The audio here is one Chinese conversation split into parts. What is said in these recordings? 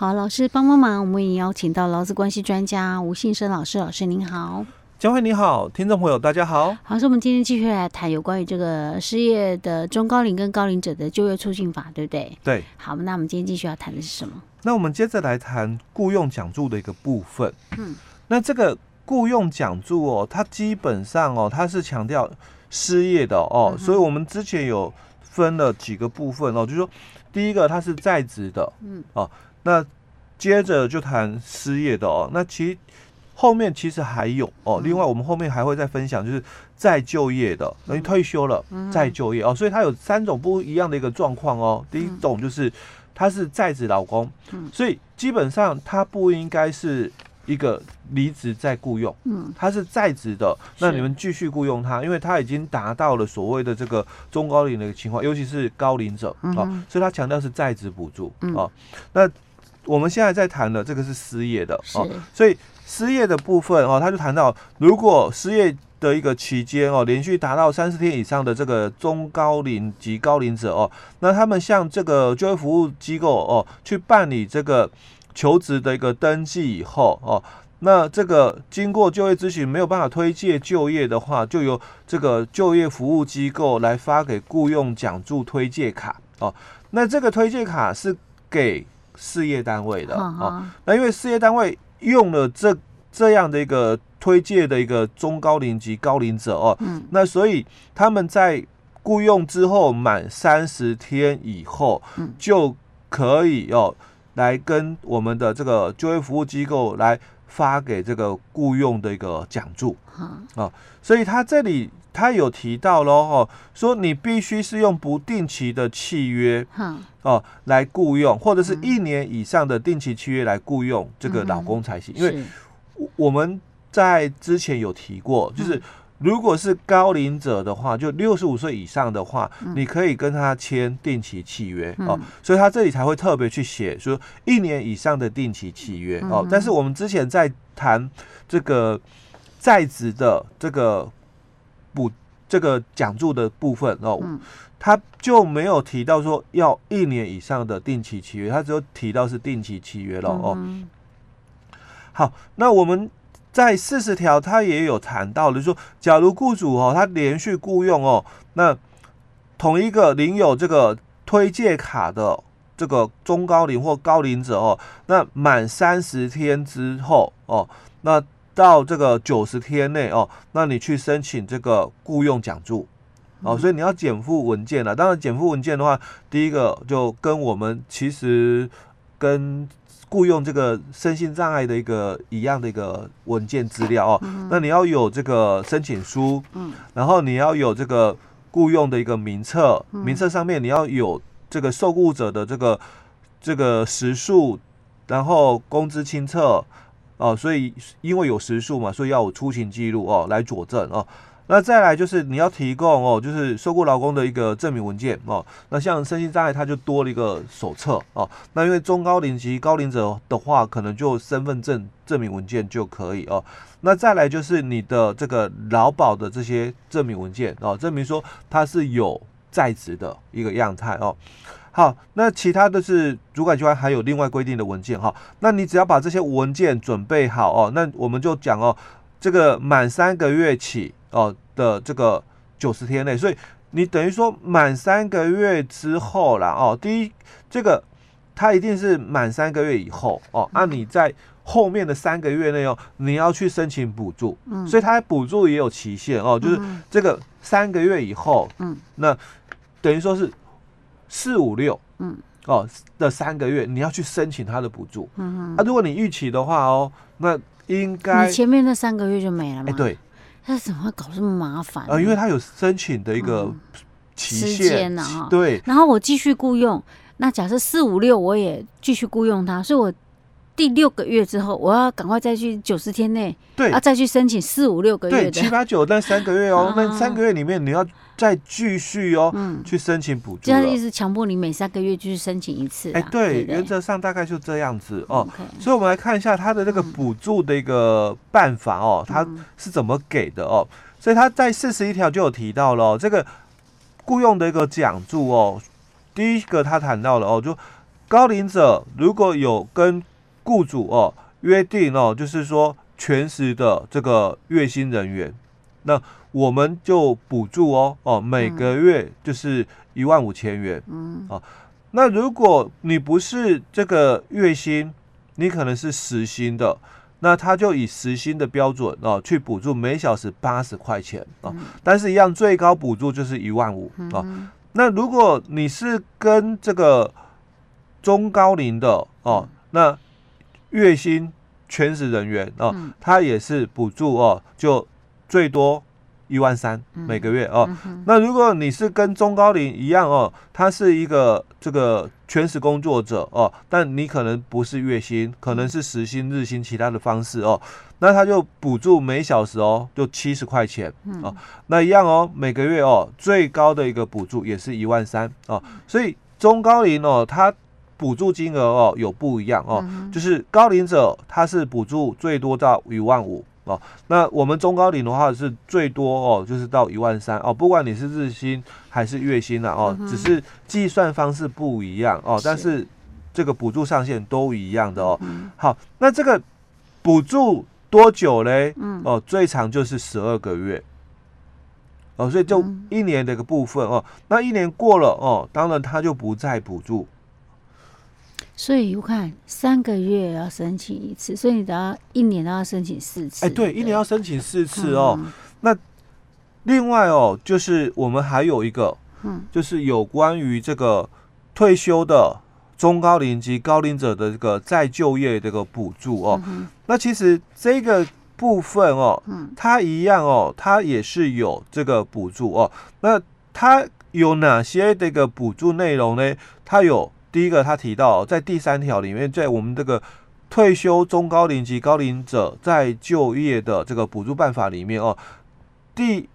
好，老师帮帮忙，我们也邀请到劳资关系专家吴信生老师，老师您好。江慧你好，听众朋友大家好。好，所以我们今天继续来谈有关于这个失业的中高龄跟高龄者的就业促进法，对不对？对。好，那我们今天继续要谈的是什么？那我们接着来谈雇佣奖助的一个部分。嗯，那这个雇佣奖助哦，它基本上哦，它是强调失业的哦，嗯、所以我们之前有分了几个部分哦，就是说第一个它是在职的，嗯，哦，那接着就谈失业的哦，那其。后面其实还有哦，另外我们后面还会再分享，就是再就业的，等于退休了再就业哦，所以它有三种不一样的一个状况哦。第一种就是他是在职老公，所以基本上他不应该是一个离职再雇佣，嗯，他是在职的，那你们继续雇佣他，因为他已经达到了所谓的这个中高龄的一个情况，尤其是高龄者啊，所以他强调是在职补助啊。那我们现在在谈的这个是失业的哦，所以。失业的部分哦，他就谈到，如果失业的一个期间哦，连续达到三十天以上的这个中高龄及高龄者哦，那他们向这个就业服务机构哦去办理这个求职的一个登记以后哦，那这个经过就业咨询没有办法推介就业的话，就由这个就业服务机构来发给雇佣奖助推介卡哦，那这个推介卡是给事业单位的哦，那因为事业单位。用了这这样的一个推介的一个中高龄及高龄者哦，嗯，那所以他们在雇佣之后满三十天以后，嗯，就可以哦来跟我们的这个就业服务机构来发给这个雇佣的一个奖助，啊，所以他这里。他有提到喽，哦，说你必须是用不定期的契约，哦，来雇佣，或者是一年以上的定期契约来雇佣这个老公才行。因为我们在之前有提过，就是如果是高龄者的话，就六十五岁以上的话，你可以跟他签定期契约哦，所以他这里才会特别去写说一年以上的定期契约哦。但是我们之前在谈这个在职的这个。补这个奖助的部分哦，嗯、他就没有提到说要一年以上的定期契约，他只有提到是定期契约了哦。嗯、好，那我们在四十条，他也有谈到的，说假如雇主哦，他连续雇佣哦，那同一个领有这个推介卡的这个中高龄或高龄者哦，那满三十天之后哦，那。到这个九十天内哦，那你去申请这个雇佣奖助哦，所以你要减负文件了。当然，减负文件的话，第一个就跟我们其实跟雇佣这个身心障碍的一个一样的一个文件资料哦。那你要有这个申请书，嗯，然后你要有这个雇佣的一个名册，名册上面你要有这个受雇者的这个这个时数，然后工资清册。哦，所以因为有时数嘛，所以要有出勤记录哦，来佐证哦。那再来就是你要提供哦，就是受雇劳工的一个证明文件哦。那像身心障碍，它就多了一个手册哦。那因为中高龄及高龄者的话，可能就身份证证明文件就可以哦。那再来就是你的这个劳保的这些证明文件哦，证明说它是有在职的一个样态哦。好，那其他的是主管机关还有另外规定的文件哈。那你只要把这些文件准备好哦，那我们就讲哦，这个满三个月起哦的这个九十天内，所以你等于说满三个月之后啦哦，第一这个它一定是满三个月以后哦，那你在后面的三个月内哦，你要去申请补助，嗯，所以它补助也有期限哦，就是这个三个月以后，嗯，那等于说是。四五六，嗯，哦的三个月，你要去申请他的补助，嗯哼，啊，如果你预期的话哦，那应该你前面那三个月就没了吗？哎，对，他怎么会搞这么麻烦？呃，因为他有申请的一个期限呢，哈，对。然后我继续雇佣，那假设四五六我也继续雇佣他，所以我。第六个月之后，我要赶快再去九十天内，对，要，再去申请四五六个月的七八九那三个月哦，那三个月里面你要再继续哦，嗯，去申请补助。这样的意思，强迫你每三个月去申请一次。哎，对，原则上大概就这样子哦。所以，我们来看一下他的那个补助的一个办法哦，他是怎么给的哦。所以他在四十一条就有提到了这个雇佣的一个奖助哦。第一个他谈到了哦，就。高龄者如果有跟雇主哦约定哦，就是说全时的这个月薪人员，那我们就补助哦哦，每个月就是一万五千元。嗯，哦，那如果你不是这个月薪，你可能是时薪的，那他就以时薪的标准哦去补助每小时八十块钱哦，但是一样最高补助就是一万五哦。那如果你是跟这个中高龄的哦，那月薪全职人员哦，他也是补助哦，就最多一万三每个月哦。那如果你是跟中高龄一样哦，他是一个这个全职工作者哦，但你可能不是月薪，可能是时薪、日薪其他的方式哦，那他就补助每小时哦，就七十块钱哦。那一样哦，每个月哦，最高的一个补助也是一万三哦。所以中高龄哦，他。补助金额哦有不一样哦，嗯、就是高龄者他是补助最多到一万五哦，那我们中高龄的话是最多哦，就是到一万三哦，不管你是日薪还是月薪啊哦，嗯、只是计算方式不一样哦，是。但是这个补助上限都一样的哦。嗯、好，那这个补助多久嘞？嗯、哦，最长就是十二个月。哦，所以就一年的一个部分哦，那一年过了哦，当然他就不再补助。所以我看三个月要申请一次，所以你等下一年都要申请四次。哎，对，对一年要申请四次哦。嗯、那另外哦，就是我们还有一个，嗯，就是有关于这个退休的中高龄及高龄者的这个再就业这个补助哦。嗯、那其实这个部分哦，嗯，它一样哦，它也是有这个补助哦。那它有哪些这个补助内容呢？它有。第一个，他提到在第三条里面，在我们这个退休中高龄及高龄者在就业的这个补助办法里面哦，第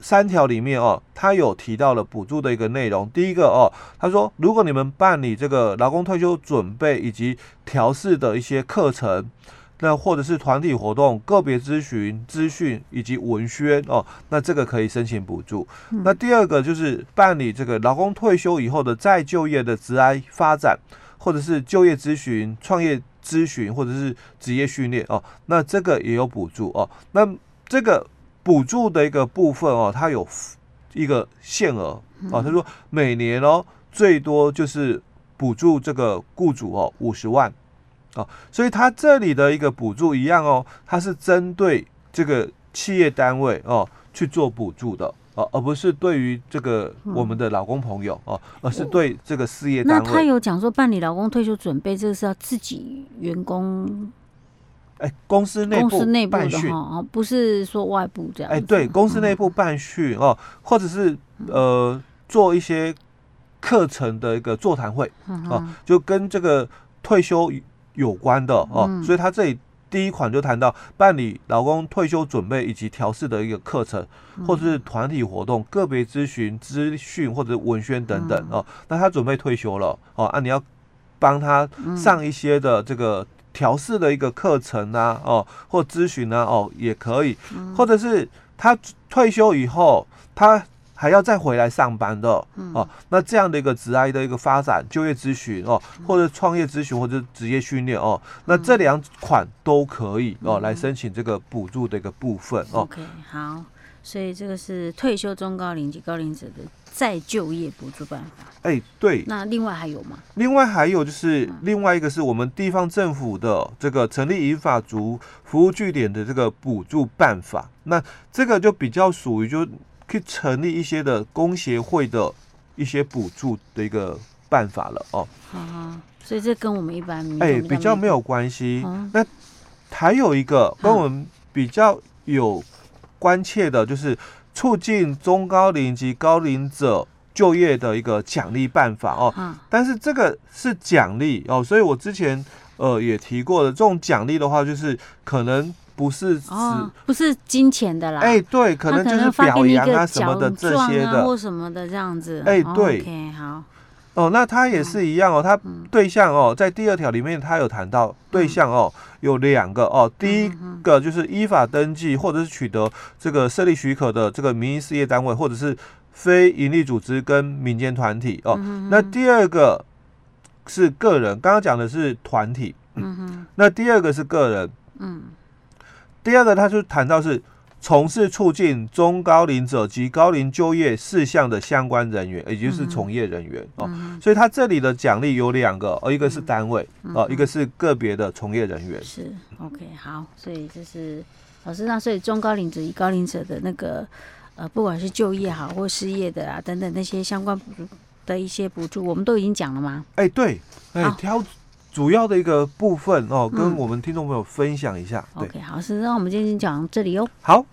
三条里面哦，他有提到了补助的一个内容。第一个哦，他说，如果你们办理这个劳工退休准备以及调试的一些课程。那或者是团体活动、个别咨询、资讯以及文宣哦，那这个可以申请补助。嗯、那第二个就是办理这个劳工退休以后的再就业的职涯发展，或者是就业咨询、创业咨询或者是职业训练哦，那这个也有补助哦。那这个补助的一个部分哦，它有一个限额哦，他说每年哦最多就是补助这个雇主哦五十万。哦，所以它这里的一个补助一样哦，它是针对这个企业单位哦去做补助的哦，而不是对于这个我们的老公朋友哦，而是对这个事业单位。那他有讲说办理劳工退休准备，这个是要自己员工，哎，公司内部公司内部办训哦，不是说外部这样。哎，对，公司内部办训哦，或者是呃做一些课程的一个座谈会哦，就跟这个退休。有关的哦，嗯、所以他这里第一款就谈到办理劳工退休准备以及调试的一个课程，嗯、或者是团体活动、个别咨询、资讯或者文宣等等哦。那他准备退休了哦，啊，你要帮他上一些的这个调试的一个课程啊，哦，或咨询啊，哦，也可以，或者是他退休以后他。还要再回来上班的、嗯、哦，那这样的一个职涯的一个发展、就业咨询哦，或者创业咨询或者职业训练哦，那这两款都可以哦，来申请这个补助的一个部分哦。OK，好，所以这个是退休中高龄及高龄者的再就业补助办法。哎、欸，对。那另外还有吗？另外还有就是另外一个是我们地方政府的这个成立银法族服务据点的这个补助办法，那这个就比较属于就。可以成立一些的工协会的一些补助的一个办法了哦。啊，所以这跟我们一般哎、欸、比较没有关系。嗯、那还有一个跟我们比较有关切的，就是促进中高龄及高龄者就业的一个奖励办法哦。嗯、但是这个是奖励哦，所以我之前呃也提过的，这种奖励的话，就是可能。不是哦，不是金钱的啦。哎，对，可能就是表扬啊什么的这些的，或什么的这样子。哎，对，OK，好。哦，那他也是一样哦，他对象哦，在第二条里面他有谈到对象哦，有两个哦，第一个就是依法登记或者是取得这个设立许可的这个民营事业单位，或者是非营利组织跟民间团体哦。那第二个是个人，刚刚讲的是团体，嗯哼，那第二个是个人，嗯，第二个他就谈到是从事促进中高龄者及高龄就业事项的相关人员，也就是从业人员哦，所以他这里的奖励有两个，哦，一个是单位，哦，一个是个别的从业人员，是 OK 好，所以这是老师，那所以中高龄者与高龄者的那个呃，不管是就业好或失业的啊等等那些相关补助。的一些补助，我们都已经讲了吗？哎、欸，对，哎、欸，挑主要的一个部分哦，跟我们听众朋友分享一下。OK，好，是，那我们今天讲到这里哦。好。